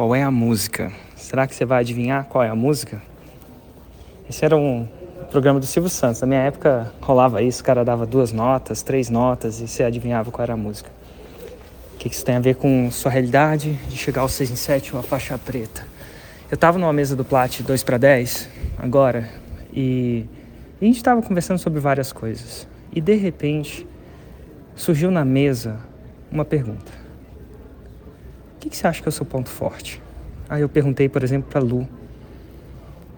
qual é a música. Será que você vai adivinhar qual é a música? Esse era um programa do Silvio Santos. Na minha época rolava isso, o cara dava duas notas, três notas e você adivinhava qual era a música. O que isso tem a ver com sua realidade de chegar aos 6 em 7, uma faixa preta? Eu estava numa mesa do Plat 2 para 10 agora e a gente estava conversando sobre várias coisas. E de repente surgiu na mesa uma pergunta: O que, que você acha que é o seu ponto forte? Aí eu perguntei, por exemplo, para Lu.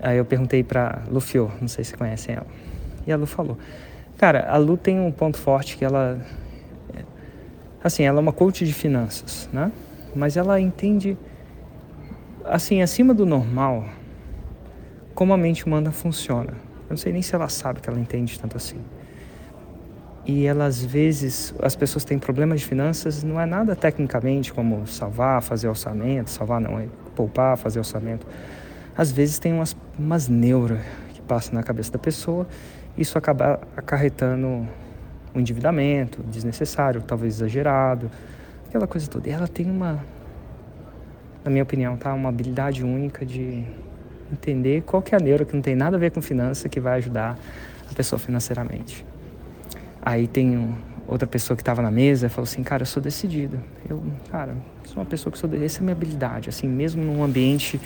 Aí eu perguntei para Lu Fio, não sei se conhecem ela. E a Lu falou: Cara, a Lu tem um ponto forte que ela. Assim, ela é uma coach de finanças, né? Mas ela entende, assim, acima do normal, como a mente humana funciona. Eu não sei nem se ela sabe que ela entende tanto assim. E ela, às vezes, as pessoas têm problemas de finanças, não é nada tecnicamente como salvar, fazer orçamento, salvar não, é poupar, fazer orçamento. Às vezes tem umas, umas neuras que passam na cabeça da pessoa, isso acaba acarretando um endividamento desnecessário, talvez exagerado, aquela coisa toda. E ela tem uma, na minha opinião, tá, uma habilidade única de entender qual que é a neura que não tem nada a ver com finança que vai ajudar a pessoa financeiramente. Aí tem outra pessoa que estava na mesa falou assim, cara, eu sou decidido. Eu, cara, sou uma pessoa que sou essa é a minha habilidade, assim, mesmo num ambiente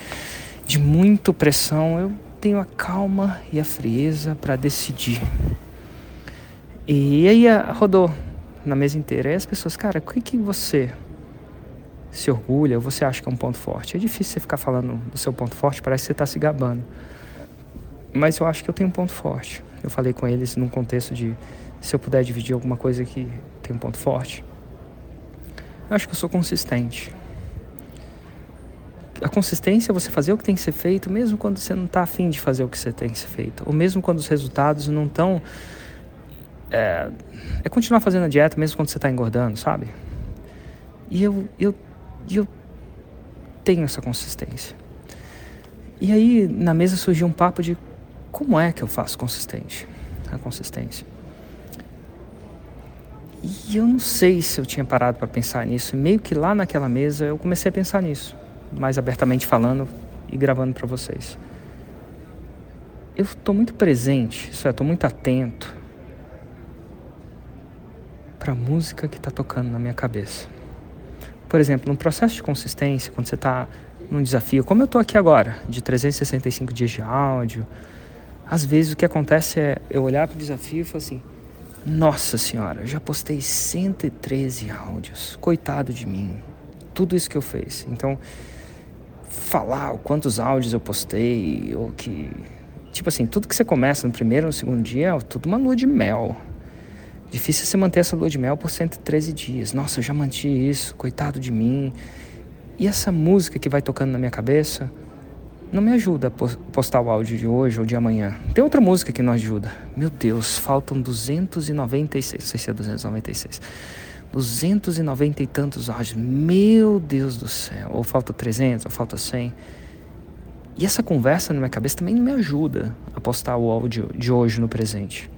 de muita pressão, eu tenho a calma e a frieza para decidir. E aí rodou na mesa inteira. E as pessoas, cara, o que, que você se orgulha você acha que é um ponto forte? É difícil você ficar falando do seu ponto forte, parece que você está se gabando. Mas eu acho que eu tenho um ponto forte. Eu falei com eles num contexto de se eu puder dividir alguma coisa que tem um ponto forte. Eu acho que eu sou consistente. A consistência é você fazer o que tem que ser feito, mesmo quando você não está afim de fazer o que você tem que ser feito. Ou mesmo quando os resultados não estão. É, é, continuar fazendo a dieta mesmo quando você está engordando, sabe? E eu, eu, eu tenho essa consistência. E aí na mesa surgiu um papo de como é que eu faço consistente, a consistência. E eu não sei se eu tinha parado para pensar nisso. Meio que lá naquela mesa eu comecei a pensar nisso, mais abertamente falando e gravando para vocês. Eu estou muito presente, isso é, estou muito atento para a música que está tocando na minha cabeça. Por exemplo, no processo de consistência, quando você está num desafio, como eu estou aqui agora, de 365 dias de áudio, às vezes o que acontece é eu olhar para o desafio e falar assim: nossa senhora, já postei 113 áudios. Coitado de mim. Tudo isso que eu fiz. Então, falar quantos áudios eu postei, ou que. Tipo assim, tudo que você começa no primeiro no segundo dia é tudo uma lua de mel. Difícil você manter essa lua de mel por 113 dias. Nossa, eu já mantive isso, coitado de mim. E essa música que vai tocando na minha cabeça, não me ajuda a postar o áudio de hoje ou de amanhã. Tem outra música que não ajuda. Meu Deus, faltam 296, não sei se é 296. 290 e tantos áudios. Meu Deus do céu. Ou falta 300, ou falta 100. E essa conversa na minha cabeça também não me ajuda a postar o áudio de hoje no presente.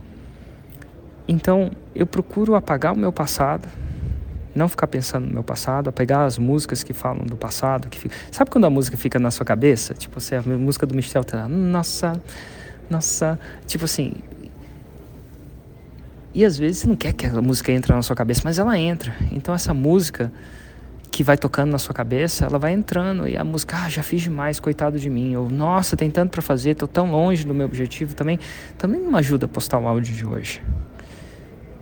Então, eu procuro apagar o meu passado, não ficar pensando no meu passado, a pegar as músicas que falam do passado. Que fica... Sabe quando a música fica na sua cabeça? Tipo, você, a música do Michel tá nossa, nossa, tipo assim. E às vezes você não quer que a música entre na sua cabeça, mas ela entra. Então essa música que vai tocando na sua cabeça, ela vai entrando e a música, ah, já fiz demais, coitado de mim. Ou, nossa, tem tanto para fazer, tô tão longe do meu objetivo também. Também não ajuda a postar o áudio de hoje.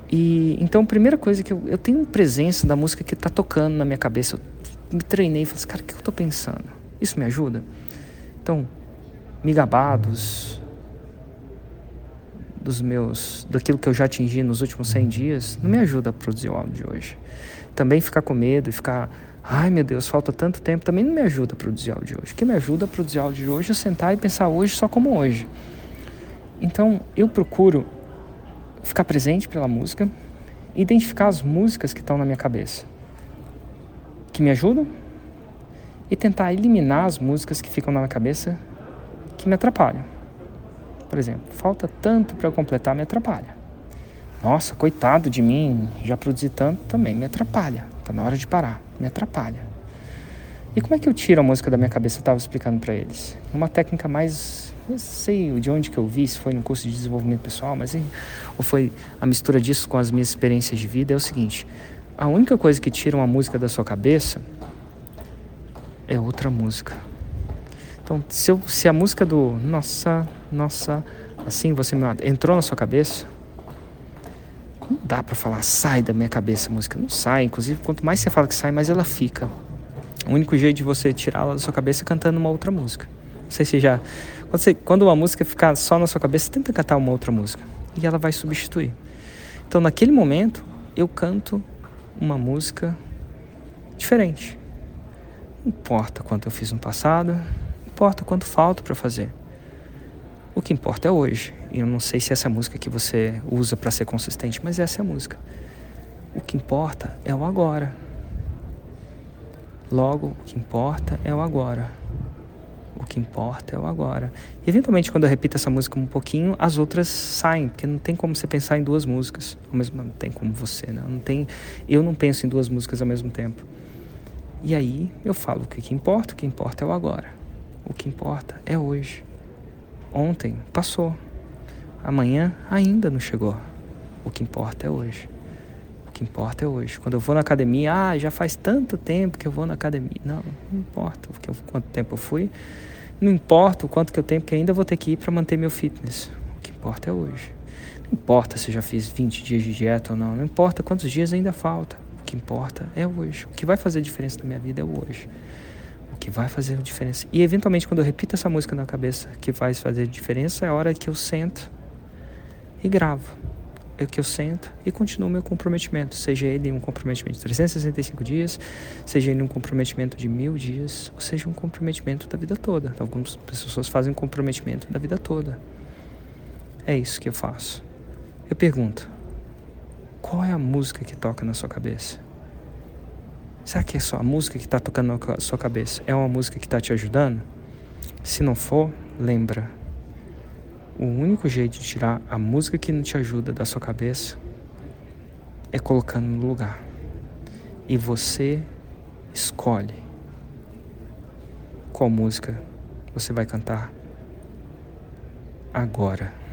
E então a primeira coisa que eu, eu tenho presença da música que está tocando na minha cabeça. Eu me treinei e falei assim, cara, o que eu estou pensando? Isso me ajuda? Então, me gabar dos, dos meus, daquilo que eu já atingi nos últimos 100 dias, não me ajuda a produzir o áudio de hoje. Também ficar com medo e ficar, ai meu Deus, falta tanto tempo, também não me ajuda a produzir áudio de hoje. O que me ajuda a produzir áudio de hoje é sentar e pensar hoje só como hoje. Então, eu procuro ficar presente pela música, identificar as músicas que estão na minha cabeça, que me ajudam, e tentar eliminar as músicas que ficam na minha cabeça que me atrapalham. Por exemplo, falta tanto para eu completar, me atrapalha. Nossa, coitado de mim, já produzi tanto também, me atrapalha. Está na hora de parar, me atrapalha. E como é que eu tiro a música da minha cabeça? Eu estava explicando para eles. Uma técnica mais. Não sei de onde que eu vi, se foi no curso de desenvolvimento pessoal, mas ou foi a mistura disso com as minhas experiências de vida. É o seguinte: a única coisa que tira uma música da sua cabeça é outra música. Então, se, eu, se a música do Nossa, Nossa, assim você me entrou na sua cabeça, não dá para falar sai da minha cabeça a música. Não sai. Inclusive, quanto mais você fala que sai, mais ela fica. O único jeito de você tirá-la da sua cabeça é cantando uma outra música. Não sei se já. Quando, você, quando uma música ficar só na sua cabeça, tenta cantar uma outra música. E ela vai substituir. Então, naquele momento, eu canto uma música diferente. Não importa quanto eu fiz no passado, não importa quanto falta para fazer. O que importa é hoje. E eu não sei se essa é a música que você usa para ser consistente, mas essa é a música. O que importa é o agora. Logo, o que importa é o agora. O que importa é o agora. E, eventualmente, quando eu repito essa música um pouquinho, as outras saem, porque não tem como você pensar em duas músicas. Ao mesmo não tem como você, né? não tem. Eu não penso em duas músicas ao mesmo tempo. E aí eu falo o que, que importa, o que importa é o agora. O que importa é hoje. Ontem passou. Amanhã ainda não chegou. O que importa é hoje. O que importa é hoje. Quando eu vou na academia, ah, já faz tanto tempo que eu vou na academia. Não, não importa eu, quanto tempo eu fui. Não importa o quanto que eu tenho, que ainda vou ter que ir para manter meu fitness. O que importa é hoje. Não importa se eu já fiz 20 dias de dieta ou não. Não importa quantos dias ainda falta. O que importa é hoje. O que vai fazer diferença na minha vida é hoje que vai fazer diferença. E eventualmente, quando eu repito essa música na cabeça, que faz fazer diferença, é a hora que eu sento e gravo. É que eu sento e continuo meu comprometimento, seja ele um comprometimento de 365 dias, seja ele um comprometimento de mil dias, ou seja um comprometimento da vida toda. Algumas pessoas fazem comprometimento da vida toda. É isso que eu faço. Eu pergunto: qual é a música que toca na sua cabeça? Será que é só a música que está tocando na sua cabeça? É uma música que está te ajudando? Se não for, lembra. O único jeito de tirar a música que não te ajuda da sua cabeça é colocando no lugar. E você escolhe qual música você vai cantar agora.